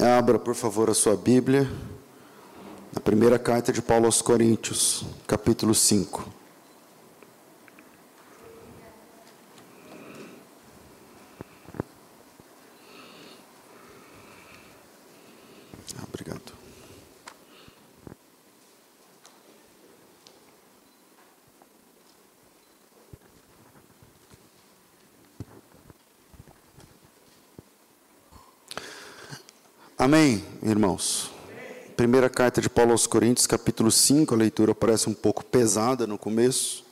Abra, por favor, a sua Bíblia, na primeira carta de Paulo aos Coríntios, capítulo 5. Ah, Obrigado. Amém, irmãos. Primeira carta de Paulo aos Coríntios, capítulo 5, a leitura parece um pouco pesada no começo,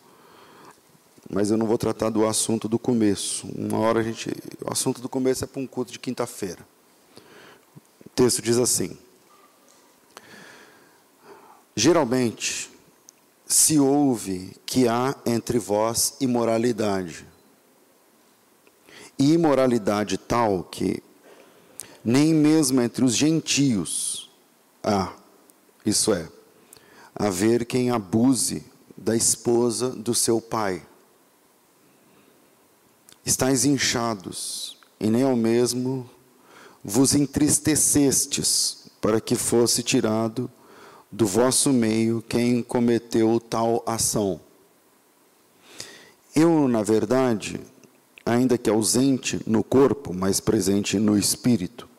mas eu não vou tratar do assunto do começo. Uma hora a gente. O assunto do começo é para um culto de quinta-feira. O texto diz assim: Geralmente se ouve que há entre vós imoralidade. E imoralidade tal que nem mesmo entre os gentios há, isso é, haver quem abuse da esposa do seu pai. Estais inchados, e nem ao mesmo vos entristecestes, para que fosse tirado do vosso meio quem cometeu tal ação. Eu, na verdade, ainda que ausente no corpo, mas presente no espírito,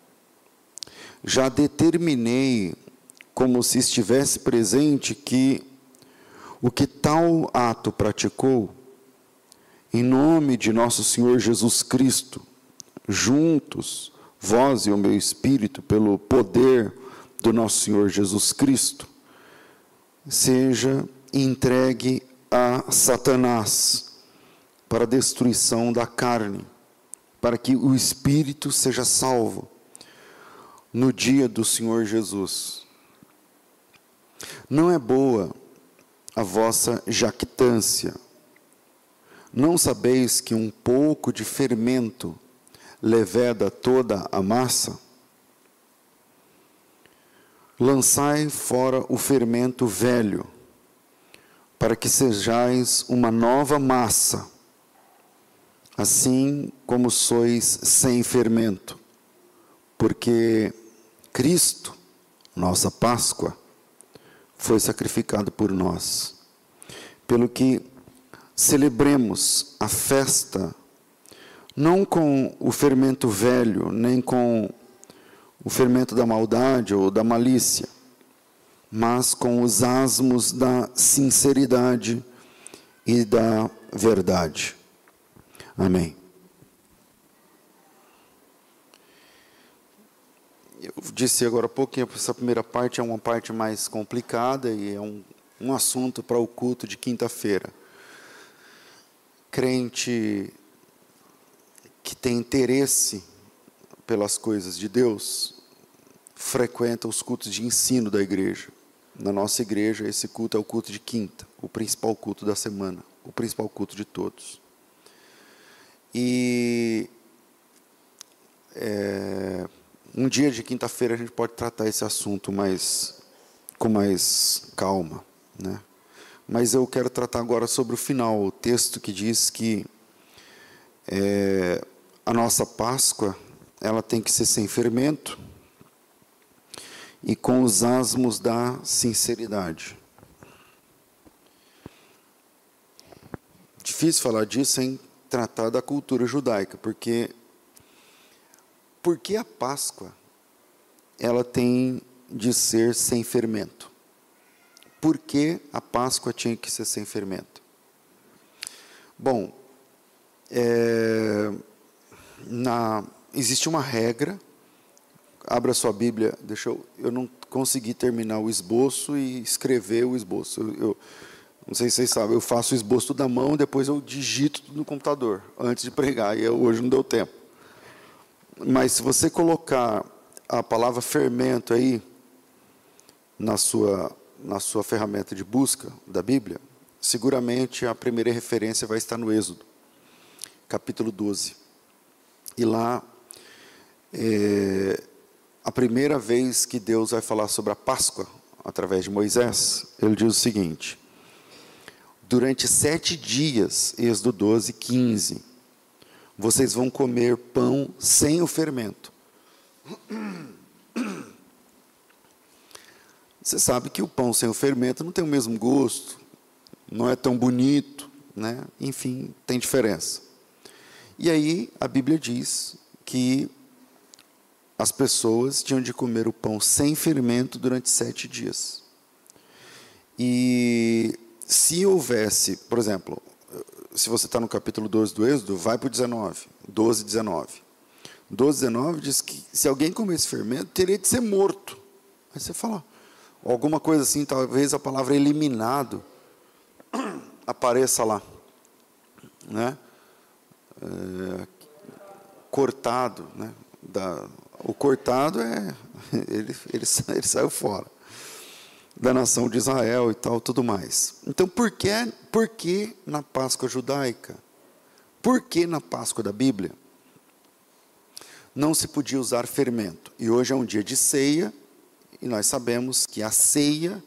já determinei, como se estivesse presente, que o que tal ato praticou, em nome de nosso Senhor Jesus Cristo, juntos, vós e o meu espírito, pelo poder do nosso Senhor Jesus Cristo, seja entregue a Satanás para a destruição da carne, para que o espírito seja salvo no dia do Senhor Jesus. Não é boa a vossa jactância. Não sabeis que um pouco de fermento leveda toda a massa? Lançai fora o fermento velho, para que sejais uma nova massa, assim como sois sem fermento porque Cristo, nossa Páscoa, foi sacrificado por nós. Pelo que celebremos a festa não com o fermento velho, nem com o fermento da maldade ou da malícia, mas com os asmos da sinceridade e da verdade. Amém. Eu disse agora há pouco que essa primeira parte é uma parte mais complicada e é um, um assunto para o culto de quinta-feira. Crente que tem interesse pelas coisas de Deus frequenta os cultos de ensino da igreja. Na nossa igreja, esse culto é o culto de quinta, o principal culto da semana, o principal culto de todos. E é, um dia de quinta-feira a gente pode tratar esse assunto mais com mais calma, né? Mas eu quero tratar agora sobre o final, o texto que diz que é, a nossa Páscoa ela tem que ser sem fermento e com os asmos da sinceridade. Difícil falar disso sem tratar da cultura judaica, porque por que a Páscoa ela tem de ser sem fermento? Por que a Páscoa tinha que ser sem fermento? Bom, é, na, existe uma regra. Abra sua Bíblia. Deixa eu. Eu não consegui terminar o esboço e escrever o esboço. Eu, eu não sei se vocês sabem, eu faço o esboço da mão, depois eu digito no computador antes de pregar. E eu, hoje não deu tempo. Mas se você colocar a palavra fermento aí na sua, na sua ferramenta de busca da Bíblia, seguramente a primeira referência vai estar no Êxodo, capítulo 12. E lá, é, a primeira vez que Deus vai falar sobre a Páscoa, através de Moisés, ele diz o seguinte: durante sete dias, Êxodo 12, 15, vocês vão comer pão sem o fermento. Você sabe que o pão sem o fermento não tem o mesmo gosto, não é tão bonito, né? enfim, tem diferença. E aí a Bíblia diz que as pessoas tinham de comer o pão sem fermento durante sete dias. E se houvesse, por exemplo, se você está no capítulo 12 do Êxodo, vai para o 19, 12, 19. 12, 19 diz que se alguém comesse fermento, teria de ser morto. Aí você fala, alguma coisa assim, talvez a palavra eliminado apareça lá. Né? É, cortado, né? Da, o cortado é ele, ele, ele saiu fora da nação de Israel e tal, tudo mais. Então, por que, por que na Páscoa judaica? Por que na Páscoa da Bíblia? Não se podia usar fermento. E hoje é um dia de ceia, e nós sabemos que a ceia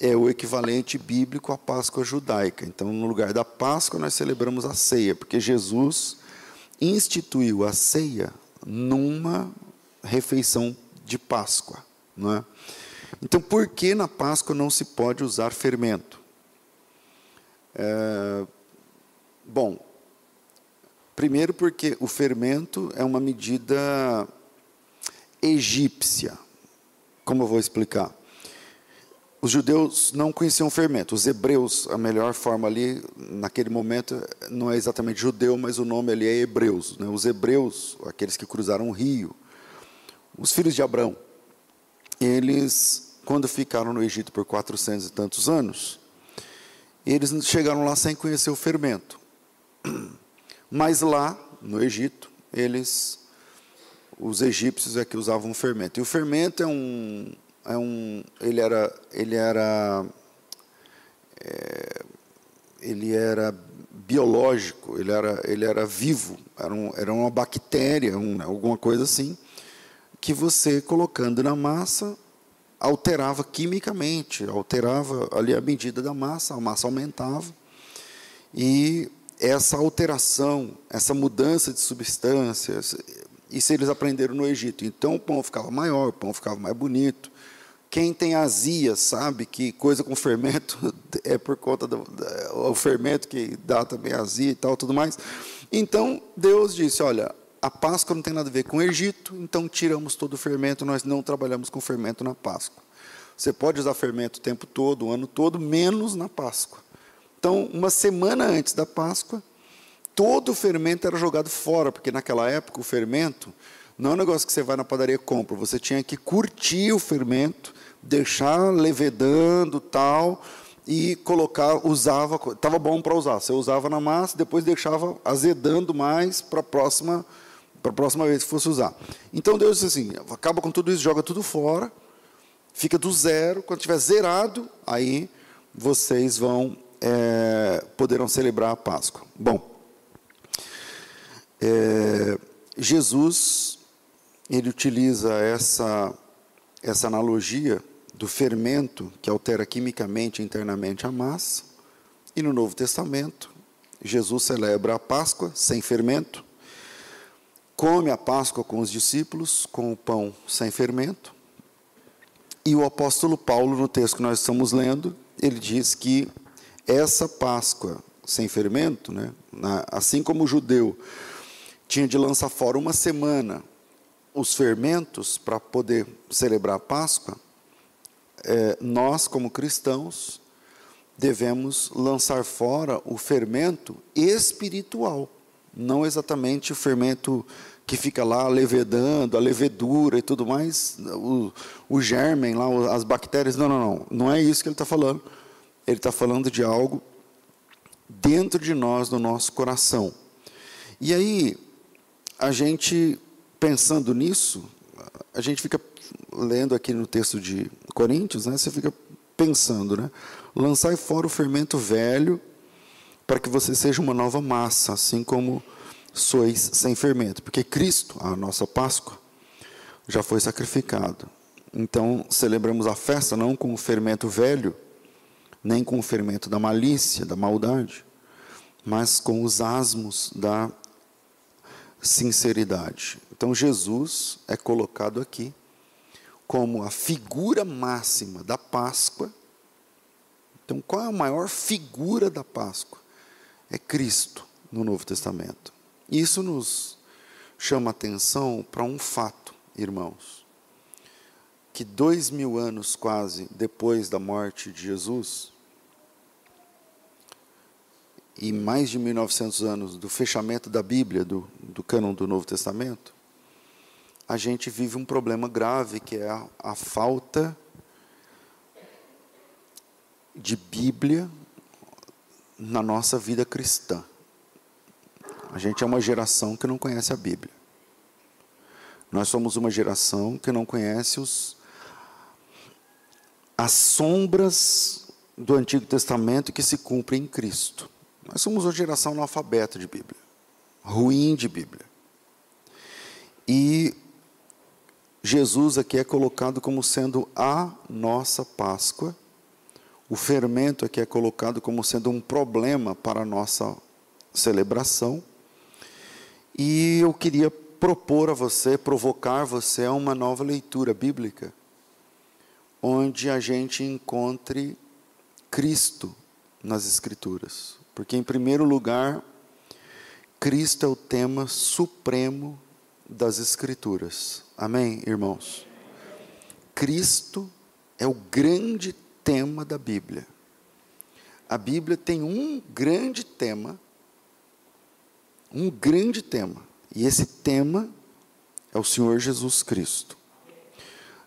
é o equivalente bíblico à Páscoa judaica. Então, no lugar da Páscoa, nós celebramos a ceia, porque Jesus instituiu a ceia numa refeição de Páscoa, não é? Então, por que na Páscoa não se pode usar fermento? É, bom, primeiro porque o fermento é uma medida egípcia. Como eu vou explicar? Os judeus não conheciam fermento. Os hebreus, a melhor forma ali, naquele momento, não é exatamente judeu, mas o nome ali é hebreus. Né? Os hebreus, aqueles que cruzaram o rio, os filhos de Abraão, eles, quando ficaram no Egito por 400 e tantos anos, eles chegaram lá sem conhecer o fermento. Mas lá, no Egito, eles, os egípcios é que usavam fermento. E o fermento é um, é um ele era, ele era, é, ele era biológico, ele era, ele era vivo, era, um, era uma bactéria, um, alguma coisa assim, que você colocando na massa alterava quimicamente, alterava ali a medida da massa, a massa aumentava. E essa alteração, essa mudança de substâncias, isso eles aprenderam no Egito. Então o pão ficava maior, o pão ficava mais bonito. Quem tem azia sabe que coisa com fermento é por conta do, do fermento que dá também azia e tal, tudo mais. Então Deus disse: olha, a Páscoa não tem nada a ver com o Egito, então tiramos todo o fermento, nós não trabalhamos com fermento na Páscoa. Você pode usar fermento o tempo todo, o ano todo, menos na Páscoa. Então, uma semana antes da Páscoa, todo o fermento era jogado fora, porque naquela época o fermento não é um negócio que você vai na padaria e compra, você tinha que curtir o fermento, deixar levedando tal, e colocar, usava, estava bom para usar. Você usava na massa, depois deixava azedando mais para a próxima para a próxima vez que fosse usar. Então Deus disse assim: acaba com tudo isso, joga tudo fora, fica do zero. Quando tiver zerado, aí vocês vão é, poderão celebrar a Páscoa. Bom, é, Jesus ele utiliza essa essa analogia do fermento que altera quimicamente internamente a massa. E no Novo Testamento, Jesus celebra a Páscoa sem fermento come a Páscoa com os discípulos, com o pão sem fermento. E o apóstolo Paulo, no texto que nós estamos lendo, ele diz que essa Páscoa sem fermento, né, assim como o judeu tinha de lançar fora uma semana os fermentos para poder celebrar a Páscoa, é, nós, como cristãos, devemos lançar fora o fermento espiritual, não exatamente o fermento que fica lá levedando, a levedura e tudo mais, o, o germen lá, as bactérias. Não, não, não. Não é isso que ele está falando. Ele está falando de algo dentro de nós, no nosso coração. E aí, a gente, pensando nisso, a gente fica lendo aqui no texto de Coríntios, né, você fica pensando, né? Lançai fora o fermento velho, para que você seja uma nova massa, assim como sois sem fermento, porque Cristo, a nossa Páscoa, já foi sacrificado. Então, celebramos a festa não com o fermento velho, nem com o fermento da malícia, da maldade, mas com os asmos da sinceridade. Então, Jesus é colocado aqui como a figura máxima da Páscoa. Então, qual é a maior figura da Páscoa? É Cristo no Novo Testamento. Isso nos chama atenção para um fato, irmãos, que dois mil anos quase depois da morte de Jesus, e mais de 1900 anos do fechamento da Bíblia, do, do cânon do Novo Testamento, a gente vive um problema grave que é a, a falta de Bíblia na nossa vida cristã. A gente é uma geração que não conhece a Bíblia. Nós somos uma geração que não conhece os, as sombras do Antigo Testamento que se cumprem em Cristo. Nós somos uma geração analfabeta de Bíblia, ruim de Bíblia. E Jesus aqui é colocado como sendo a nossa Páscoa. O fermento aqui é colocado como sendo um problema para a nossa celebração. E eu queria propor a você, provocar você a uma nova leitura bíblica, onde a gente encontre Cristo nas Escrituras. Porque, em primeiro lugar, Cristo é o tema supremo das Escrituras. Amém, irmãos? Cristo é o grande tema da Bíblia. A Bíblia tem um grande tema, um grande tema, e esse tema é o Senhor Jesus Cristo.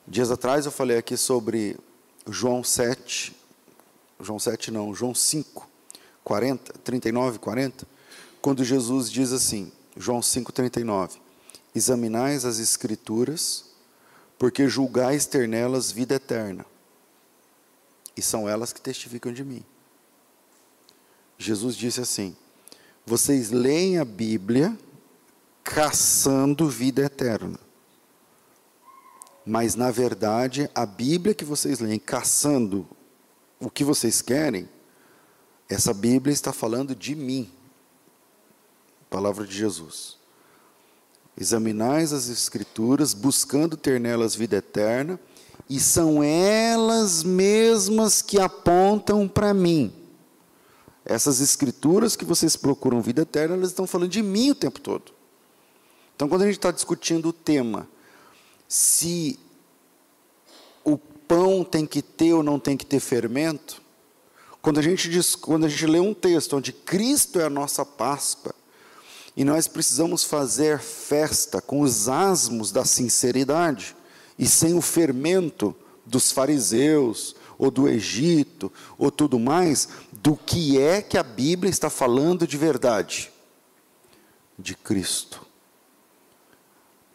Dias atrás eu falei aqui sobre João 7, João 7 não, João 5, 40, 39, 40, quando Jesus diz assim, João 5, 39, examinais as Escrituras, porque julgais ter nelas vida eterna, e são elas que testificam de mim. Jesus disse assim: vocês leem a Bíblia caçando vida eterna. Mas, na verdade, a Bíblia que vocês leem caçando o que vocês querem, essa Bíblia está falando de mim. Palavra de Jesus. Examinais as Escrituras, buscando ter nelas vida eterna, e são elas mesmas que apontam para mim. Essas Escrituras que vocês procuram vida eterna, elas estão falando de mim o tempo todo. Então, quando a gente está discutindo o tema, se o pão tem que ter ou não tem que ter fermento, quando a gente, diz, quando a gente lê um texto onde Cristo é a nossa Páscoa, e nós precisamos fazer festa com os asmos da sinceridade e sem o fermento dos fariseus ou do Egito ou tudo mais, do que é que a Bíblia está falando de verdade? De Cristo.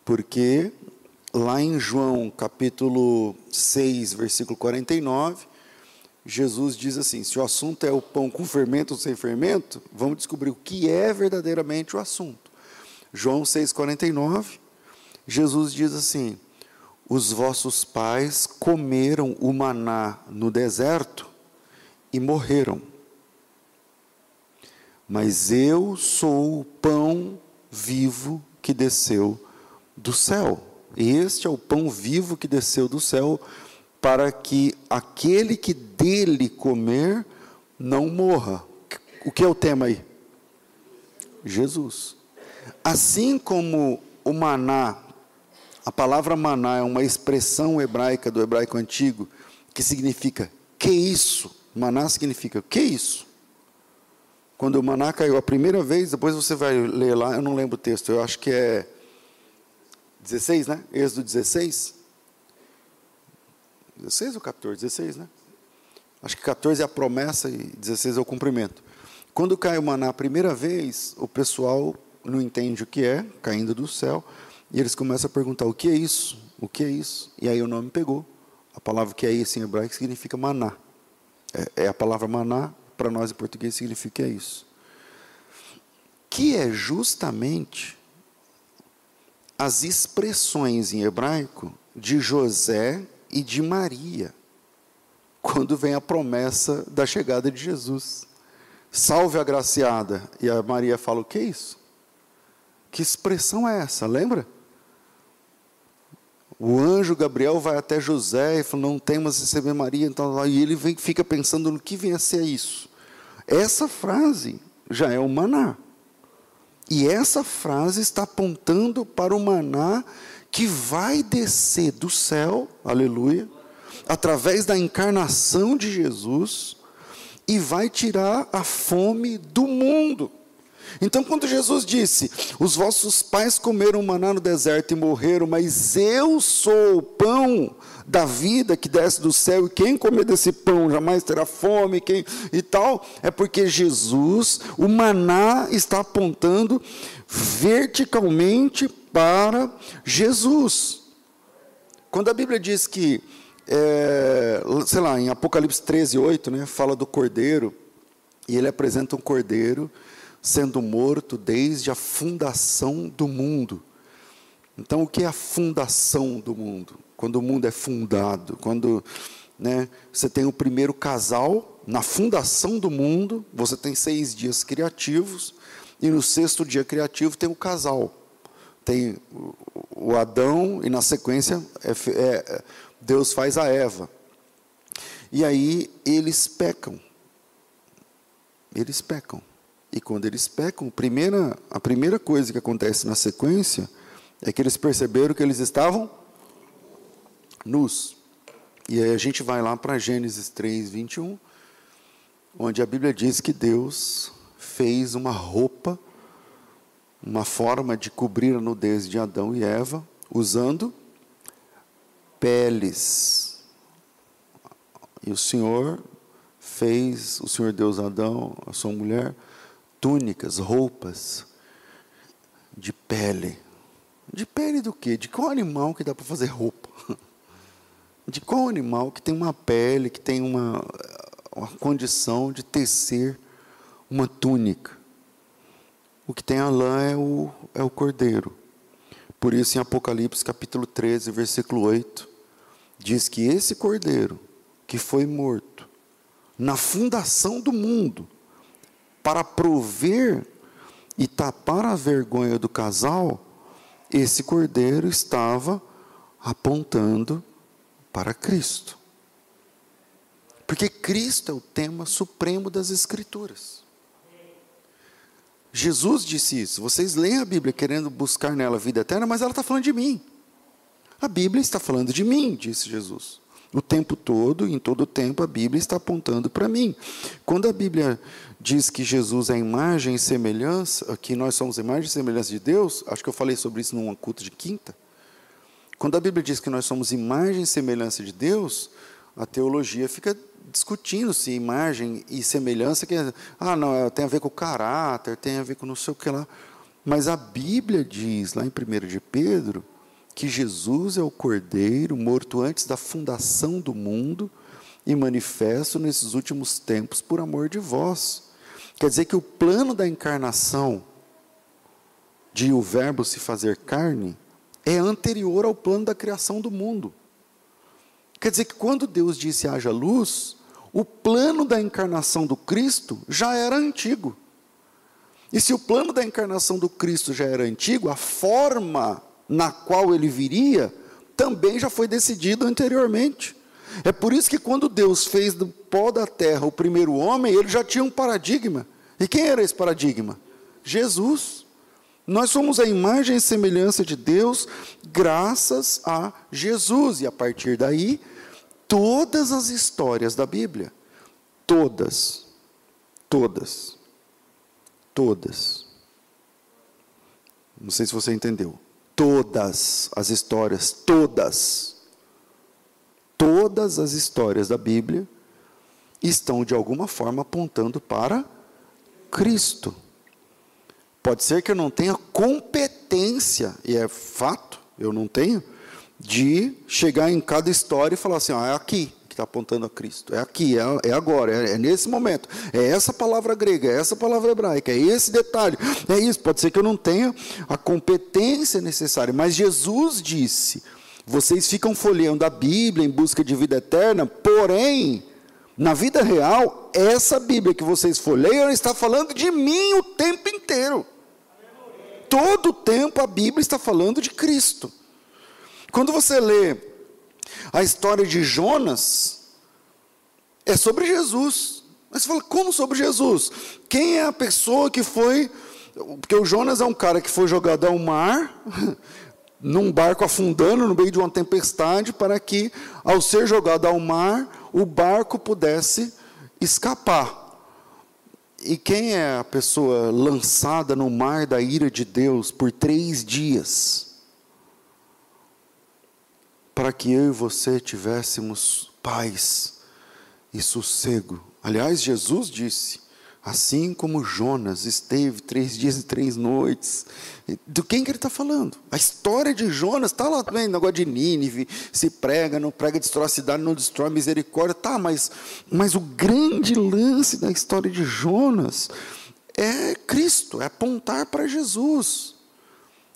Porque lá em João capítulo 6, versículo 49, Jesus diz assim: se o assunto é o pão com fermento ou sem fermento, vamos descobrir o que é verdadeiramente o assunto. João 6,49, Jesus diz assim: os vossos pais comeram o maná no deserto e morreram. Mas eu sou o pão vivo que desceu do céu. Este é o pão vivo que desceu do céu para que aquele que dele comer não morra. O que é o tema aí? Jesus. Assim como o maná, a palavra maná é uma expressão hebraica do hebraico antigo que significa que isso? Maná significa que isso? Quando o maná caiu a primeira vez, depois você vai ler lá, eu não lembro o texto, eu acho que é 16, né? Êxodo 16. 16 ou 14? 16, né? Acho que 14 é a promessa e 16 é o cumprimento. Quando cai o maná a primeira vez, o pessoal não entende o que é, caindo do céu, e eles começam a perguntar: o que é isso? O que é isso? E aí o nome pegou. A palavra que é isso em hebraico significa maná. É, é a palavra maná, para nós em português, significa isso. Que é justamente as expressões em hebraico de José e de Maria, quando vem a promessa da chegada de Jesus. Salve a graciada. E a Maria fala: O que é isso? Que expressão é essa? Lembra? O anjo Gabriel vai até José e fala: Não temas receber Maria. Então, e ele vem, fica pensando no que vem a ser isso. Essa frase já é o maná. E essa frase está apontando para o maná que vai descer do céu, aleluia, através da encarnação de Jesus, e vai tirar a fome do mundo. Então, quando Jesus disse: Os vossos pais comeram maná no deserto e morreram, mas eu sou o pão da vida que desce do céu, e quem comer desse pão jamais terá fome, quem, e tal, é porque Jesus, o maná está apontando verticalmente para Jesus. Quando a Bíblia diz que, é, sei lá, em Apocalipse 13, 8, né, fala do cordeiro, e ele apresenta um cordeiro sendo morto desde a fundação do mundo. Então, o que é a fundação do mundo? Quando o mundo é fundado, quando né, você tem o primeiro casal, na fundação do mundo, você tem seis dias criativos, e no sexto dia criativo tem o casal. Tem o Adão, e na sequência, é, é, Deus faz a Eva. E aí eles pecam. Eles pecam. E quando eles pecam, a primeira, a primeira coisa que acontece na sequência é que eles perceberam que eles estavam nus. E aí a gente vai lá para Gênesis 3, 21, onde a Bíblia diz que Deus fez uma roupa, uma forma de cobrir a nudez de Adão e Eva, usando peles. E o Senhor fez, o Senhor Deus Adão, a sua mulher, túnicas, roupas de pele. De pele do quê? De qual animal que dá para fazer roupa? De qual animal que tem uma pele, que tem uma, uma condição de tecer uma túnica? O que tem a lã é o, é o cordeiro. Por isso, em Apocalipse capítulo 13, versículo 8, diz que esse cordeiro que foi morto na fundação do mundo, para prover e tapar a vergonha do casal, esse cordeiro estava apontando para Cristo. Porque Cristo é o tema supremo das Escrituras. Jesus disse isso. Vocês leem a Bíblia querendo buscar nela a vida eterna, mas ela está falando de mim. A Bíblia está falando de mim, disse Jesus. O tempo todo, em todo o tempo, a Bíblia está apontando para mim. Quando a Bíblia diz que Jesus é imagem e semelhança, que nós somos imagem e semelhança de Deus, acho que eu falei sobre isso num culto de quinta. Quando a Bíblia diz que nós somos imagem e semelhança de Deus, a teologia fica discutindo se imagem e semelhança que ah não é, tem a ver com o caráter, tem a ver com não sei o que lá. Mas a Bíblia diz lá em 1 de Pedro que Jesus é o Cordeiro morto antes da fundação do mundo e manifesto nesses últimos tempos por amor de vós. Quer dizer que o plano da encarnação, de o Verbo se fazer carne, é anterior ao plano da criação do mundo. Quer dizer que quando Deus disse haja luz, o plano da encarnação do Cristo já era antigo. E se o plano da encarnação do Cristo já era antigo, a forma na qual ele viria, também já foi decidido anteriormente. É por isso que quando Deus fez do pó da terra o primeiro homem, ele já tinha um paradigma. E quem era esse paradigma? Jesus. Nós somos a imagem e semelhança de Deus graças a Jesus. E a partir daí, todas as histórias da Bíblia, todas, todas, todas. Não sei se você entendeu todas as histórias, todas, todas as histórias da Bíblia estão de alguma forma apontando para Cristo. Pode ser que eu não tenha competência, e é fato, eu não tenho, de chegar em cada história e falar assim: ah, é aqui, está apontando a Cristo. É aqui, é, é agora, é, é, nesse momento. É essa palavra grega, é essa palavra hebraica, é esse detalhe. É isso. Pode ser que eu não tenha a competência necessária, mas Jesus disse: vocês ficam folheando a Bíblia em busca de vida eterna, porém, na vida real, essa Bíblia que vocês folheiam está falando de mim o tempo inteiro. Todo o tempo a Bíblia está falando de Cristo. Quando você lê a história de Jonas, é sobre Jesus. Mas você fala, como sobre Jesus? Quem é a pessoa que foi. Porque o Jonas é um cara que foi jogado ao mar, num barco afundando no meio de uma tempestade, para que, ao ser jogado ao mar, o barco pudesse escapar. E quem é a pessoa lançada no mar da ira de Deus por três dias? Para que eu e você tivéssemos paz e sossego. Aliás, Jesus disse: Assim como Jonas esteve três dias e três noites. Do quem que ele está falando? A história de Jonas está lá também, negócio de Nínive, se prega, não prega, destrói a cidade, não destrói a misericórdia. Tá, mas, mas o grande lance da história de Jonas é Cristo, é apontar para Jesus.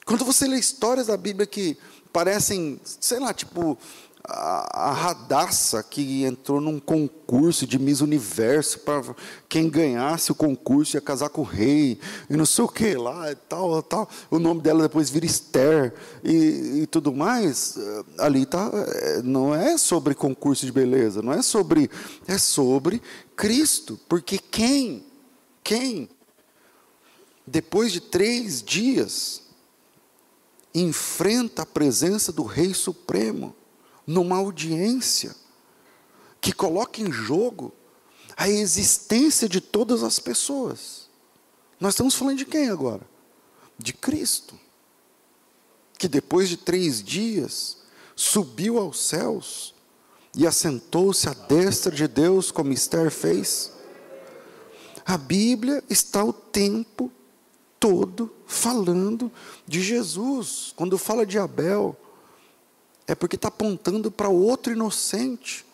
Quando você lê histórias da Bíblia que parecem, sei lá, tipo a, a Radassa que entrou num concurso de Miss Universo para quem ganhasse o concurso ia casar com o rei e não sei o que lá e tal tal. O nome dela depois vira Esther e, e tudo mais. Eh, ali tá eh, não é sobre concurso de beleza não é sobre é sobre Cristo. Porque quem quem depois de três dias enfrenta a presença do Rei Supremo numa audiência que coloca em jogo a existência de todas as pessoas. Nós estamos falando de quem agora? De Cristo, que depois de três dias subiu aos céus e assentou-se à destra de Deus, como Esther fez. A Bíblia está o tempo todo falando de Jesus. Quando fala de Abel, é porque está apontando para outro inocente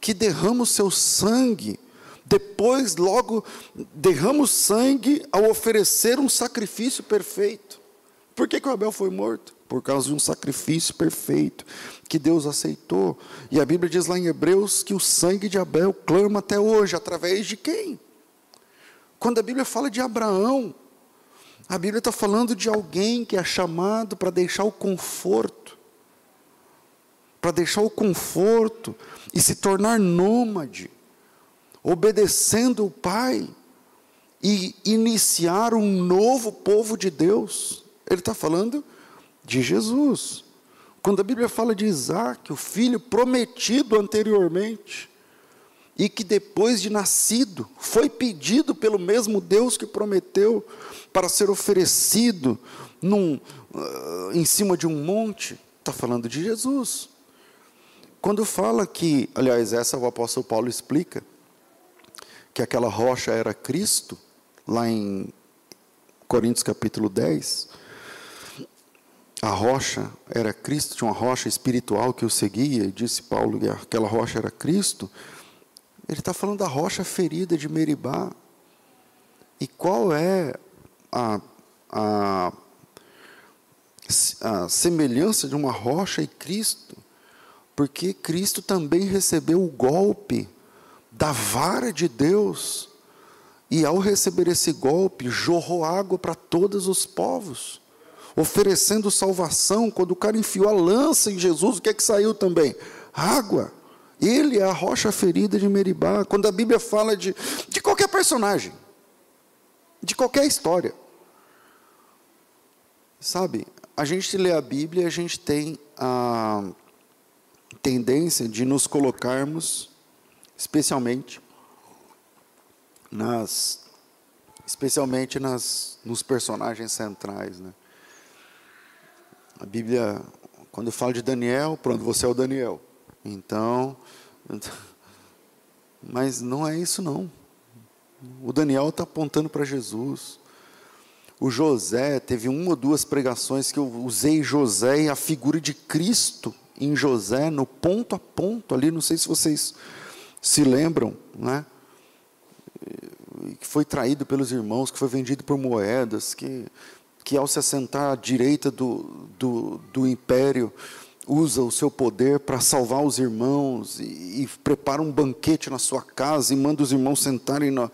que derrama o seu sangue, depois logo derrama o sangue ao oferecer um sacrifício perfeito. Por que, que o Abel foi morto? Por causa de um sacrifício perfeito que Deus aceitou. E a Bíblia diz lá em Hebreus que o sangue de Abel clama até hoje, através de quem? Quando a Bíblia fala de Abraão, a Bíblia está falando de alguém que é chamado para deixar o conforto, para deixar o conforto e se tornar nômade, obedecendo o Pai e iniciar um novo povo de Deus. Ele está falando de Jesus. Quando a Bíblia fala de Isaac, o filho prometido anteriormente, e que depois de nascido foi pedido pelo mesmo Deus que prometeu para ser oferecido num, uh, em cima de um monte, está falando de Jesus. Quando fala que, aliás, essa o apóstolo Paulo explica, que aquela rocha era Cristo, lá em Coríntios capítulo 10, a rocha era Cristo, tinha uma rocha espiritual que o seguia, e disse Paulo que aquela rocha era Cristo. Ele está falando da rocha ferida de Meribá. E qual é a, a, a semelhança de uma rocha e Cristo? Porque Cristo também recebeu o golpe da vara de Deus, e ao receber esse golpe, jorrou água para todos os povos, oferecendo salvação. Quando o cara enfiou a lança em Jesus, o que é que saiu também? Água. Ele é a rocha ferida de Meribá. Quando a Bíblia fala de, de qualquer personagem, de qualquer história, sabe, a gente lê a Bíblia e a gente tem a tendência de nos colocarmos, especialmente nas, especialmente nas, nos personagens centrais, né? A Bíblia, quando fala de Daniel, pronto, você é o Daniel. Então, mas não é isso não. O Daniel está apontando para Jesus. O José teve uma ou duas pregações que eu usei José e a figura de Cristo em José, no ponto a ponto ali, não sei se vocês se lembram, né? Que foi traído pelos irmãos, que foi vendido por moedas, que, que ao se assentar à direita do, do, do império, usa o seu poder para salvar os irmãos e, e, prepara um banquete na sua casa e manda os irmãos sentarem na,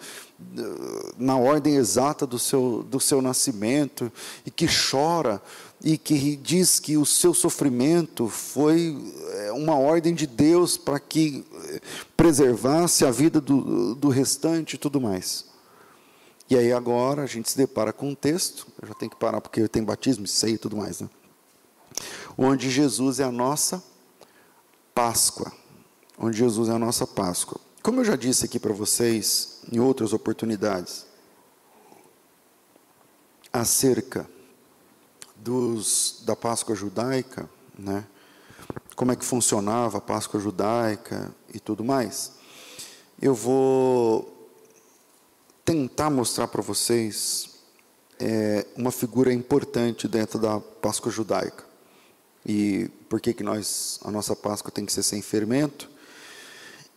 na ordem exata do seu, do seu nascimento e que chora e que diz que o seu sofrimento foi é, uma ordem de Deus para que é, preservasse a vida do, do restante e tudo mais. E aí agora a gente se depara com um texto, eu já tenho que parar porque tem batismo, ceia e tudo mais, né? Onde Jesus é a nossa Páscoa. Onde Jesus é a nossa Páscoa. Como eu já disse aqui para vocês em outras oportunidades, acerca dos, da Páscoa judaica, né? como é que funcionava a Páscoa judaica e tudo mais, eu vou tentar mostrar para vocês é, uma figura importante dentro da Páscoa judaica. E por que, que nós, a nossa Páscoa tem que ser sem fermento?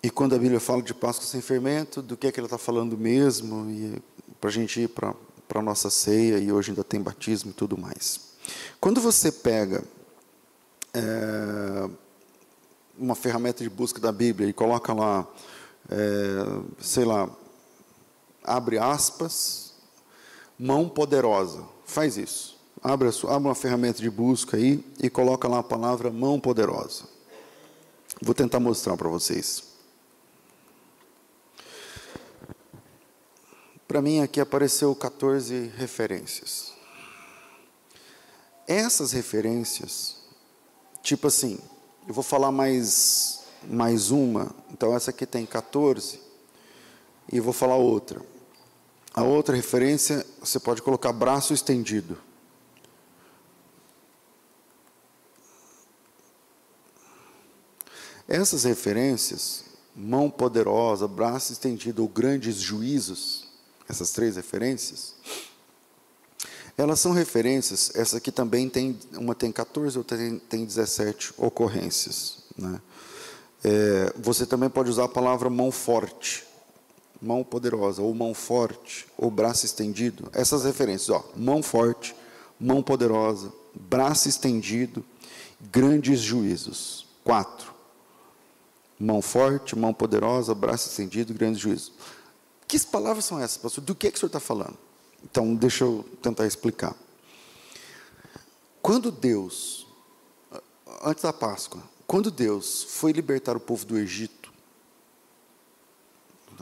E quando a Bíblia fala de Páscoa sem fermento, do que é que ela está falando mesmo? E para a gente ir para a nossa ceia, e hoje ainda tem batismo e tudo mais. Quando você pega é, uma ferramenta de busca da Bíblia e coloca lá, é, sei lá, abre aspas, mão poderosa. Faz isso. Abre, a sua, abre uma ferramenta de busca aí e coloca lá a palavra mão poderosa. Vou tentar mostrar para vocês. Para mim aqui apareceu 14 referências. Essas referências, tipo assim, eu vou falar mais mais uma, então essa aqui tem 14 e vou falar outra. A outra referência, você pode colocar braço estendido. Essas referências, mão poderosa, braço estendido ou grandes juízos, essas três referências, elas são referências, essa aqui também tem, uma tem 14, outra tem, tem 17 ocorrências. Né? É, você também pode usar a palavra mão forte mão poderosa, ou mão forte, ou braço estendido. Essas referências, ó, mão forte, mão poderosa, braço estendido, grandes juízos. Quatro. Mão forte, mão poderosa, braço estendido, grandes juízos. Que palavras são essas, pastor? Do que, é que o senhor está falando? Então, deixa eu tentar explicar. Quando Deus, antes da Páscoa, quando Deus foi libertar o povo do Egito,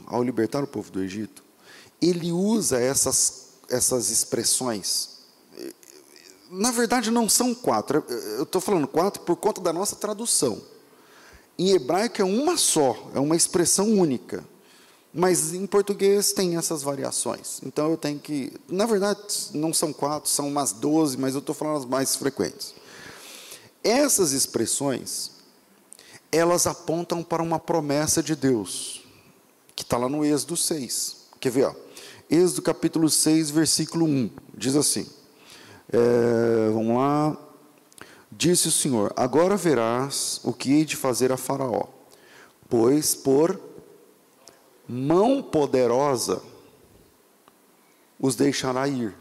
ao libertar o povo do Egito, ele usa essas, essas expressões. Na verdade, não são quatro. Eu estou falando quatro por conta da nossa tradução. Em hebraico é uma só, é uma expressão única. Mas em português tem essas variações. Então eu tenho que. Na verdade, não são quatro, são umas doze, mas eu estou falando as mais frequentes. Essas expressões, elas apontam para uma promessa de Deus que está lá no Êxodo 6. Quer ver? Ó? Êxodo capítulo 6, versículo 1. Diz assim: é, Vamos lá. Disse o Senhor: Agora verás o que hei de fazer a Faraó, pois por mão poderosa os deixará ir.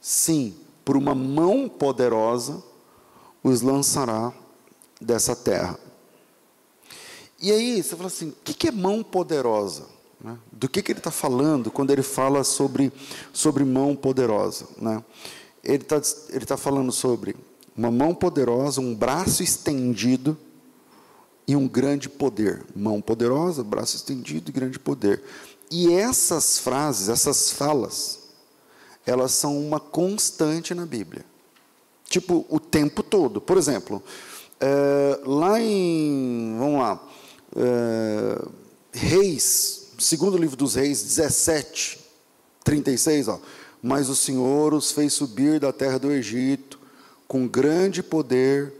Sim, por uma mão poderosa os lançará dessa terra. E aí você fala assim: o que é mão poderosa? Né? Do que, que ele está falando quando ele fala sobre, sobre mão poderosa? Né? Ele está ele tá falando sobre uma mão poderosa, um braço estendido e um grande poder. Mão poderosa, braço estendido e grande poder. E essas frases, essas falas, elas são uma constante na Bíblia. Tipo, o tempo todo. Por exemplo, é, lá em. Vamos lá. É, Reis, segundo livro dos Reis, 17, 36, ó. Mas o Senhor os fez subir da terra do Egito com grande poder,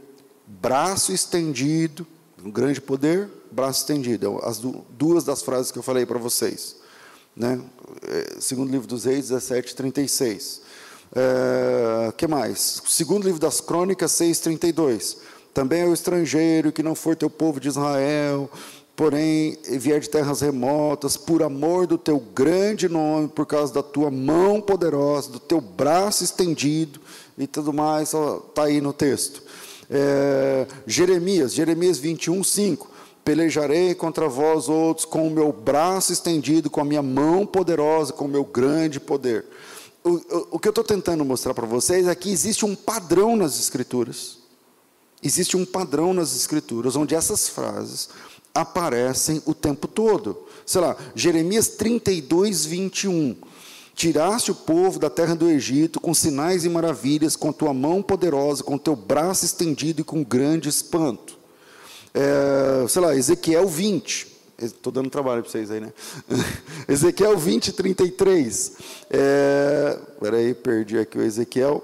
braço estendido, um grande poder, braço estendido. É as duas das frases que eu falei para vocês. Né? É, segundo livro dos Reis, 17, 36. É, que mais? Segundo livro das Crônicas, 6, 32 também é o estrangeiro que não for teu povo de Israel, porém vier de terras remotas, por amor do teu grande nome, por causa da tua mão poderosa, do teu braço estendido e tudo mais, está aí no texto. É, Jeremias, Jeremias 21, 5. Pelejarei contra vós outros com o meu braço estendido, com a minha mão poderosa, com o meu grande poder. o, o, o que eu estou tentando mostrar para vocês é que existe um padrão nas Escrituras. Existe um padrão nas Escrituras onde essas frases aparecem o tempo todo. Sei lá, Jeremias 32, 21. Tiraste o povo da terra do Egito com sinais e maravilhas, com tua mão poderosa, com teu braço estendido e com grande espanto. É, sei lá, Ezequiel 20. Estou dando trabalho para vocês aí, né? Ezequiel 20, 33. É, peraí, perdi aqui o Ezequiel.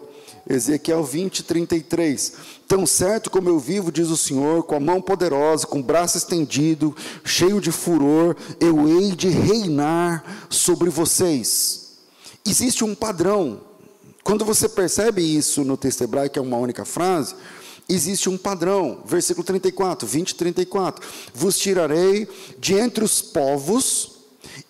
Ezequiel 20, 33. Tão certo como eu vivo, diz o Senhor, com a mão poderosa, com o braço estendido, cheio de furor, eu hei de reinar sobre vocês existe um padrão. Quando você percebe isso no texto hebraico, é uma única frase, existe um padrão. Versículo 34, 20 e 34. Vos tirarei de entre os povos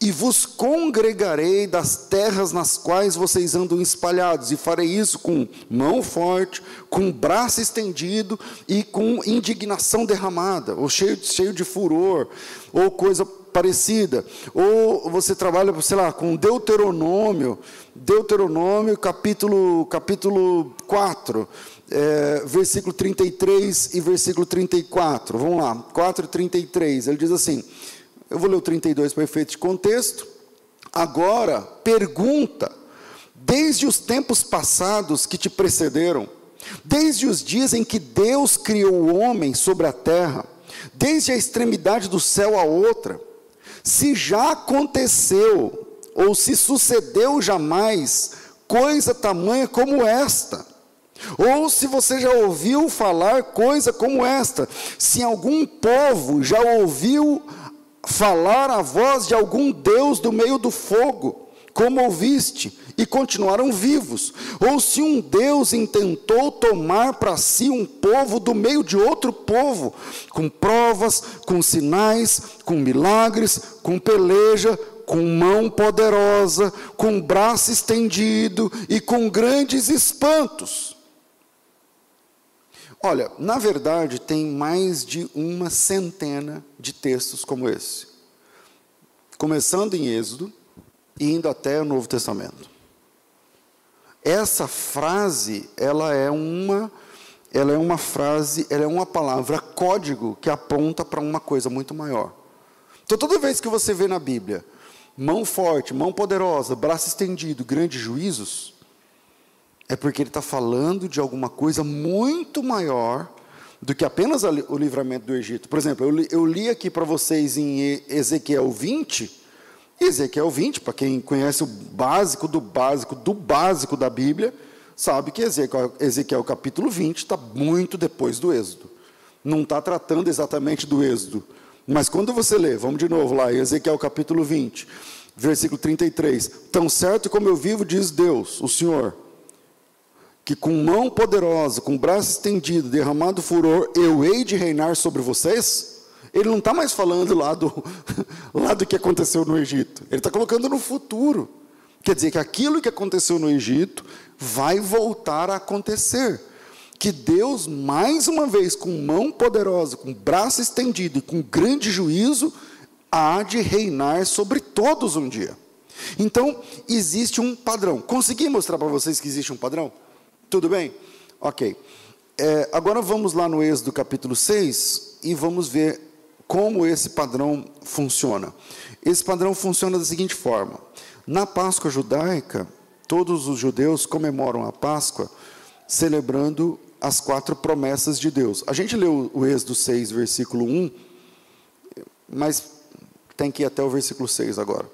e vos congregarei das terras nas quais vocês andam espalhados, e farei isso com mão forte, com braço estendido e com indignação derramada, ou cheio, cheio de furor, ou coisa parecida. Ou você trabalha, sei lá, com Deuteronômio, Deuteronômio capítulo, capítulo 4, é, versículo 33 e versículo 34. Vamos lá, 4 e 33. Ele diz assim: eu vou ler o 32 para efeito de contexto. Agora, pergunta, desde os tempos passados que te precederam, desde os dias em que Deus criou o homem sobre a terra, desde a extremidade do céu a outra, se já aconteceu, ou se sucedeu jamais, coisa tamanha como esta. Ou se você já ouviu falar coisa como esta, se algum povo já ouviu falar a voz de algum Deus do meio do fogo, como ouviste, e continuaram vivos, ou se um Deus intentou tomar para si um povo do meio de outro povo, com provas, com sinais, com milagres, com peleja, com mão poderosa, com braço estendido e com grandes espantos. Olha, na verdade, tem mais de uma centena de textos como esse, começando em Êxodo e indo até o Novo Testamento. Essa frase, ela é uma ela é uma frase, ela é uma palavra código que aponta para uma coisa muito maior. Então, toda vez que você vê na Bíblia mão forte, mão poderosa, braço estendido, grandes juízos, é porque ele está falando de alguma coisa muito maior do que apenas o livramento do Egito. Por exemplo, eu li, eu li aqui para vocês em Ezequiel 20, Ezequiel 20, para quem conhece o básico do básico do básico da Bíblia, sabe que Ezequiel, Ezequiel capítulo 20 está muito depois do Êxodo. Não está tratando exatamente do Êxodo. Mas quando você lê, vamos de novo lá, Ezequiel capítulo 20, versículo 33. Tão certo como eu vivo, diz Deus, o Senhor, que com mão poderosa, com braço estendido, derramado furor, eu hei de reinar sobre vocês. Ele não está mais falando lá do, lá do que aconteceu no Egito. Ele está colocando no futuro. Quer dizer que aquilo que aconteceu no Egito vai voltar a acontecer. Que Deus, mais uma vez, com mão poderosa, com braço estendido e com grande juízo, há de reinar sobre todos um dia. Então, existe um padrão. Consegui mostrar para vocês que existe um padrão? Tudo bem? Ok. É, agora vamos lá no Êxodo capítulo 6 e vamos ver como esse padrão funciona? Esse padrão funciona da seguinte forma: na Páscoa judaica, todos os judeus comemoram a Páscoa celebrando as quatro promessas de Deus. A gente leu o Êxodo 6, versículo 1, mas tem que ir até o versículo 6 agora.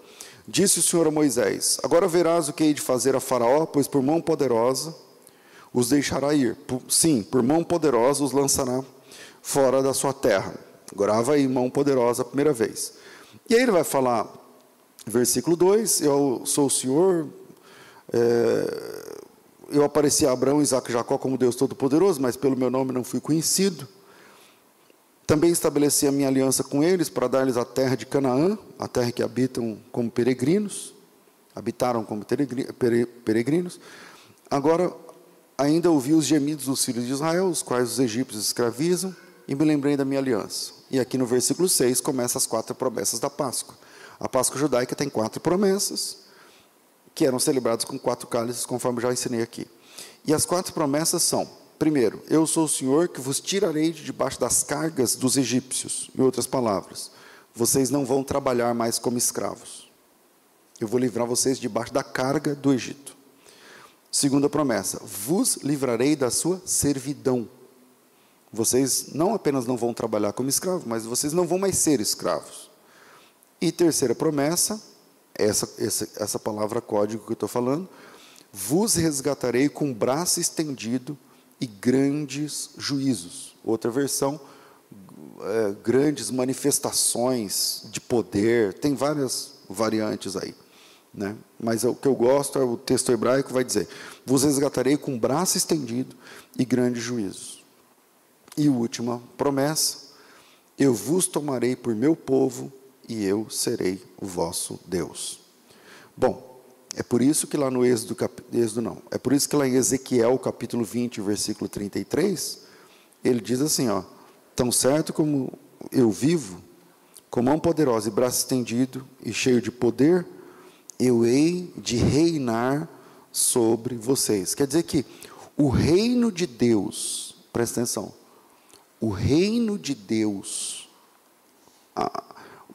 Disse o Senhor a Moisés: Agora verás o que hei de fazer a Faraó, pois por mão poderosa os deixará ir. Sim, por mão poderosa os lançará fora da sua terra. Grava aí, mão poderosa, a primeira vez. E aí ele vai falar, versículo 2: Eu sou o Senhor, é, eu apareci a Abraão, Isaac e Jacó como Deus Todo-Poderoso, mas pelo meu nome não fui conhecido. Também estabeleci a minha aliança com eles para dar-lhes a terra de Canaã, a terra que habitam como peregrinos, habitaram como peregrinos. Agora, ainda ouvi os gemidos dos filhos de Israel, os quais os egípcios escravizam, e me lembrei da minha aliança. E aqui no versículo 6 começa as quatro promessas da Páscoa. A Páscoa judaica tem quatro promessas, que eram celebrados com quatro cálices, conforme já ensinei aqui. E as quatro promessas são: primeiro, eu sou o Senhor que vos tirarei de debaixo das cargas dos egípcios. Em outras palavras, vocês não vão trabalhar mais como escravos. Eu vou livrar vocês debaixo da carga do Egito. Segunda promessa: vos livrarei da sua servidão. Vocês não apenas não vão trabalhar como escravos, mas vocês não vão mais ser escravos. E terceira promessa, essa, essa, essa palavra código que eu estou falando, vos resgatarei com braço estendido e grandes juízos. Outra versão, é, grandes manifestações de poder, tem várias variantes aí. Né? Mas o que eu gosto é o texto hebraico vai dizer: Vos resgatarei com braço estendido e grandes juízos. E última promessa: Eu vos tomarei por meu povo e eu serei o vosso Deus. Bom, é por isso que lá no Êxodo, Êxodo não, é por isso que lá em Ezequiel, capítulo 20, versículo 33, ele diz assim, ó: Tão certo como eu vivo, com mão poderosa e braço estendido e cheio de poder, eu hei de reinar sobre vocês. Quer dizer que o reino de Deus, presta atenção, o reino de Deus, a,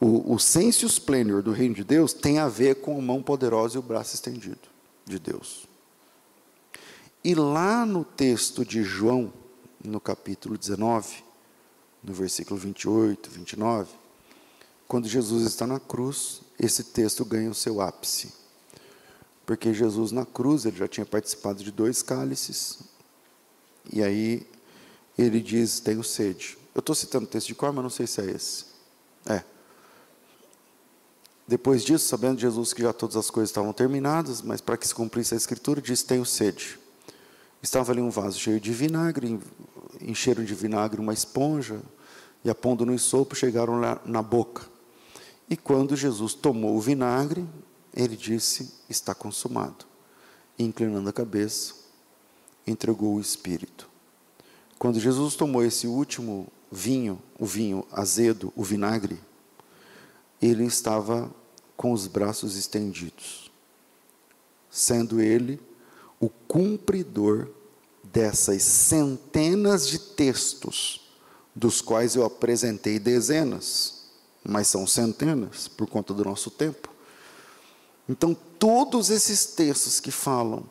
o, o sensus plenior do reino de Deus tem a ver com a mão poderosa e o braço estendido de Deus. E lá no texto de João, no capítulo 19, no versículo 28, 29, quando Jesus está na cruz, esse texto ganha o seu ápice. Porque Jesus na cruz, ele já tinha participado de dois cálices, e aí ele diz: Tenho sede. Eu estou citando o texto de cor, mas não sei se é esse. É. Depois disso, sabendo Jesus que já todas as coisas estavam terminadas, mas para que se cumprisse a escritura, disse: Tenho sede. Estava ali um vaso cheio de vinagre, encheram de vinagre uma esponja, e a pondo no sopo chegaram lá na boca. E quando Jesus tomou o vinagre, ele disse: Está consumado. E, inclinando a cabeça, entregou o Espírito. Quando Jesus tomou esse último vinho, o vinho azedo, o vinagre, ele estava com os braços estendidos, sendo ele o cumpridor dessas centenas de textos, dos quais eu apresentei dezenas, mas são centenas por conta do nosso tempo. Então, todos esses textos que falam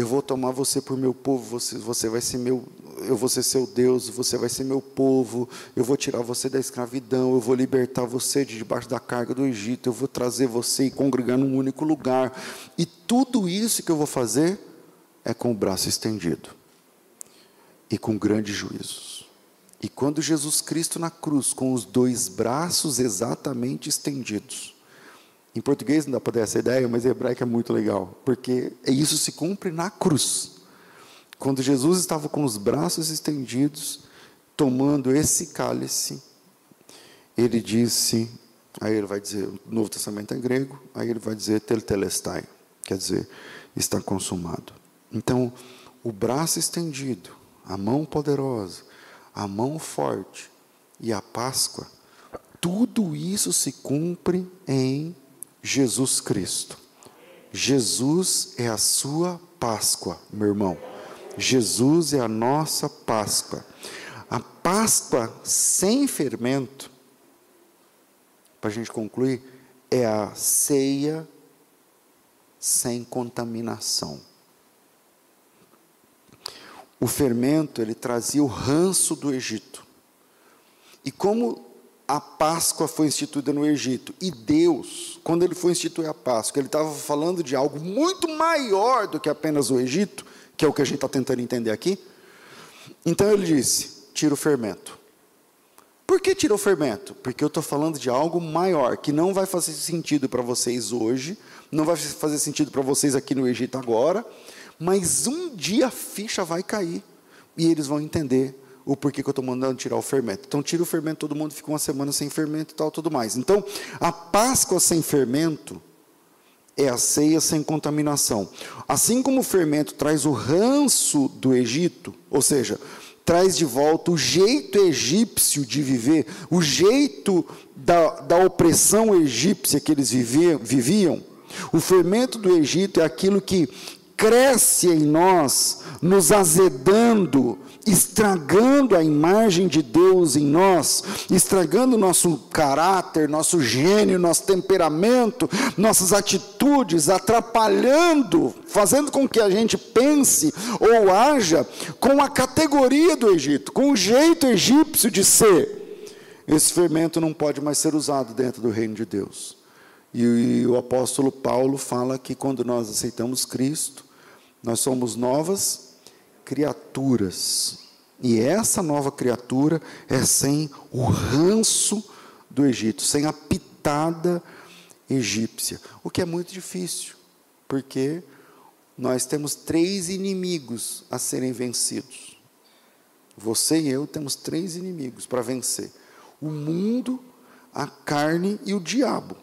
eu vou tomar você por meu povo, você, você vai ser meu, eu vou ser seu Deus, você vai ser meu povo, eu vou tirar você da escravidão, eu vou libertar você de debaixo da carga do Egito, eu vou trazer você e congregar num único lugar. E tudo isso que eu vou fazer é com o braço estendido e com grandes juízos. E quando Jesus Cristo na cruz, com os dois braços exatamente estendidos, em português não dá para dar essa ideia, mas em hebraico é muito legal, porque isso se cumpre na cruz. Quando Jesus estava com os braços estendidos, tomando esse cálice, ele disse, aí ele vai dizer, o Novo Testamento é grego, aí ele vai dizer teltelestai, quer dizer, está consumado. Então, o braço estendido, a mão poderosa, a mão forte e a Páscoa, tudo isso se cumpre em Jesus Cristo. Jesus é a sua Páscoa, meu irmão. Jesus é a nossa Páscoa. A Páscoa sem fermento, para a gente concluir, é a ceia sem contaminação. O fermento, ele trazia o ranço do Egito. E como a Páscoa foi instituída no Egito. E Deus, quando ele foi instituir a Páscoa, ele estava falando de algo muito maior do que apenas o Egito, que é o que a gente está tentando entender aqui. Então ele disse: tira o fermento. Por que tira o fermento? Porque eu estou falando de algo maior, que não vai fazer sentido para vocês hoje, não vai fazer sentido para vocês aqui no Egito agora, mas um dia a ficha vai cair e eles vão entender o porquê que eu estou mandando tirar o fermento. Então, tira o fermento, todo mundo fica uma semana sem fermento e tal, tudo mais. Então, a Páscoa sem fermento é a ceia sem contaminação. Assim como o fermento traz o ranço do Egito, ou seja, traz de volta o jeito egípcio de viver, o jeito da, da opressão egípcia que eles viviam, O fermento do Egito é aquilo que cresce em nós, nos azedando, estragando a imagem de Deus em nós, estragando nosso caráter, nosso gênio, nosso temperamento, nossas atitudes, atrapalhando, fazendo com que a gente pense ou haja com a categoria do Egito, com o jeito egípcio de ser. Esse fermento não pode mais ser usado dentro do reino de Deus. E, o apóstolo Paulo fala que quando nós aceitamos Cristo, nós somos novas criaturas. E essa nova criatura é sem o ranço do Egito, sem a pitada egípcia. O que é muito difícil, porque nós temos três inimigos a serem vencidos. Você e eu temos três inimigos para vencer: o mundo, a carne e o diabo.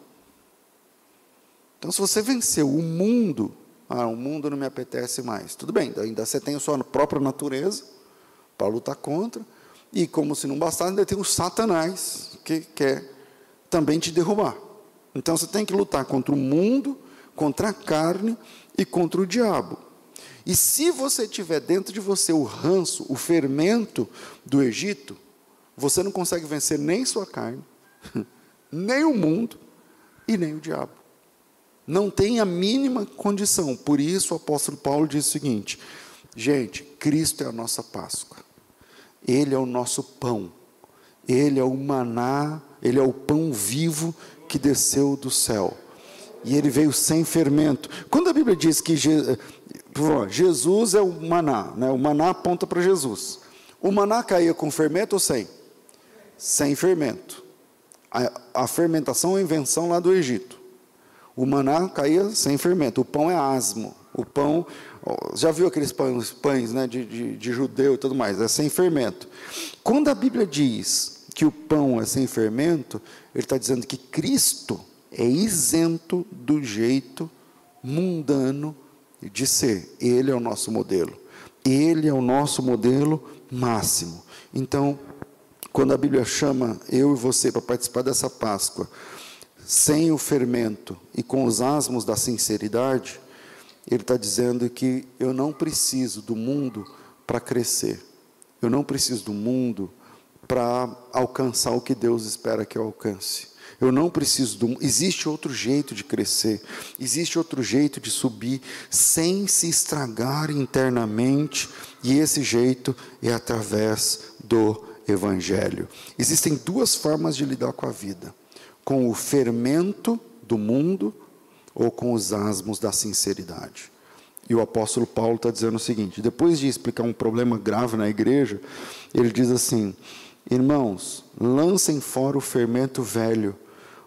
Então, se você venceu o mundo, ah, o mundo não me apetece mais. Tudo bem, ainda você tem a sua própria natureza para lutar contra. E como se não bastasse, ainda tem o Satanás, que quer também te derrubar. Então você tem que lutar contra o mundo, contra a carne e contra o diabo. E se você tiver dentro de você o ranço, o fermento do Egito, você não consegue vencer nem sua carne, nem o mundo e nem o diabo. Não tem a mínima condição. Por isso o apóstolo Paulo diz o seguinte: gente, Cristo é a nossa Páscoa. Ele é o nosso pão. Ele é o maná, ele é o pão vivo que desceu do céu. E ele veio sem fermento. Quando a Bíblia diz que Jesus é o maná, né? o maná aponta para Jesus. O maná caía com fermento ou sem? Sem fermento. A, a fermentação é invenção lá do Egito. O maná caía sem fermento. O pão é asmo. O pão, já viu aqueles pães, pães né, de, de, de judeu e tudo mais? É sem fermento. Quando a Bíblia diz que o pão é sem fermento, ele está dizendo que Cristo é isento do jeito mundano de ser. Ele é o nosso modelo. Ele é o nosso modelo máximo. Então, quando a Bíblia chama eu e você para participar dessa Páscoa, sem o fermento e com os asmos da sinceridade, ele está dizendo que eu não preciso do mundo para crescer, eu não preciso do mundo para alcançar o que Deus espera que eu alcance. Eu não preciso do. Existe outro jeito de crescer, existe outro jeito de subir sem se estragar internamente, e esse jeito é através do Evangelho. Existem duas formas de lidar com a vida com o fermento do mundo ou com os asmos da sinceridade. E o apóstolo Paulo está dizendo o seguinte: depois de explicar um problema grave na igreja, ele diz assim: Irmãos, lancem fora o fermento velho,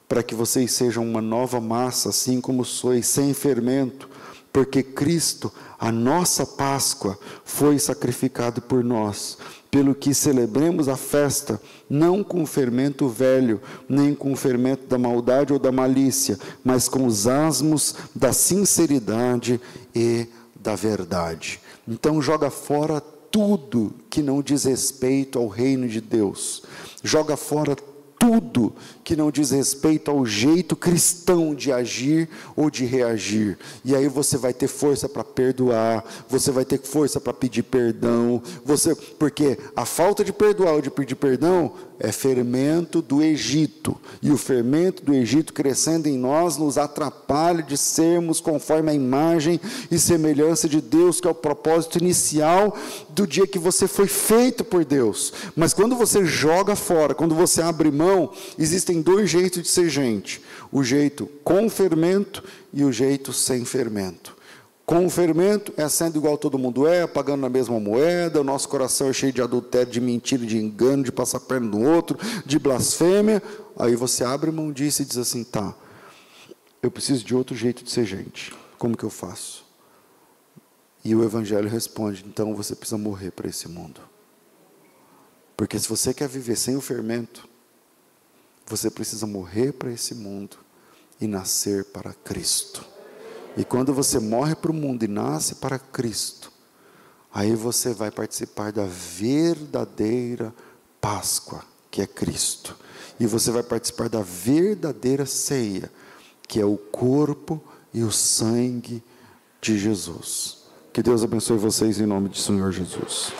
para que vocês sejam uma nova massa, assim como sois, sem fermento, porque Cristo, a nossa Páscoa, foi sacrificado por nós pelo que celebremos a festa, não com fermento velho, nem com fermento da maldade ou da malícia, mas com os asmos da sinceridade e da verdade. Então, joga fora tudo que não diz respeito ao reino de Deus, joga fora tudo que não diz respeito ao jeito cristão de agir ou de reagir. E aí você vai ter força para perdoar, você vai ter força para pedir perdão, você, porque a falta de perdoar ou de pedir perdão é fermento do Egito. E o fermento do Egito crescendo em nós nos atrapalha de sermos conforme a imagem e semelhança de Deus, que é o propósito inicial do dia que você foi feito por Deus. Mas quando você joga fora, quando você abre mão, existem dois jeitos de ser gente: o jeito com fermento e o jeito sem fermento. Com fermento, é sendo igual todo mundo é, pagando na mesma moeda, o nosso coração é cheio de adultério, de mentira, de engano, de passar perna no outro, de blasfêmia. Aí você abre mão disso e diz assim: tá, eu preciso de outro jeito de ser gente. Como que eu faço? E o Evangelho responde: então você precisa morrer para esse mundo. Porque se você quer viver sem o fermento, você precisa morrer para esse mundo e nascer para Cristo. E quando você morre para o mundo e nasce para Cristo, aí você vai participar da verdadeira Páscoa, que é Cristo. E você vai participar da verdadeira ceia, que é o corpo e o sangue de Jesus. Que Deus abençoe vocês em nome do Senhor Jesus.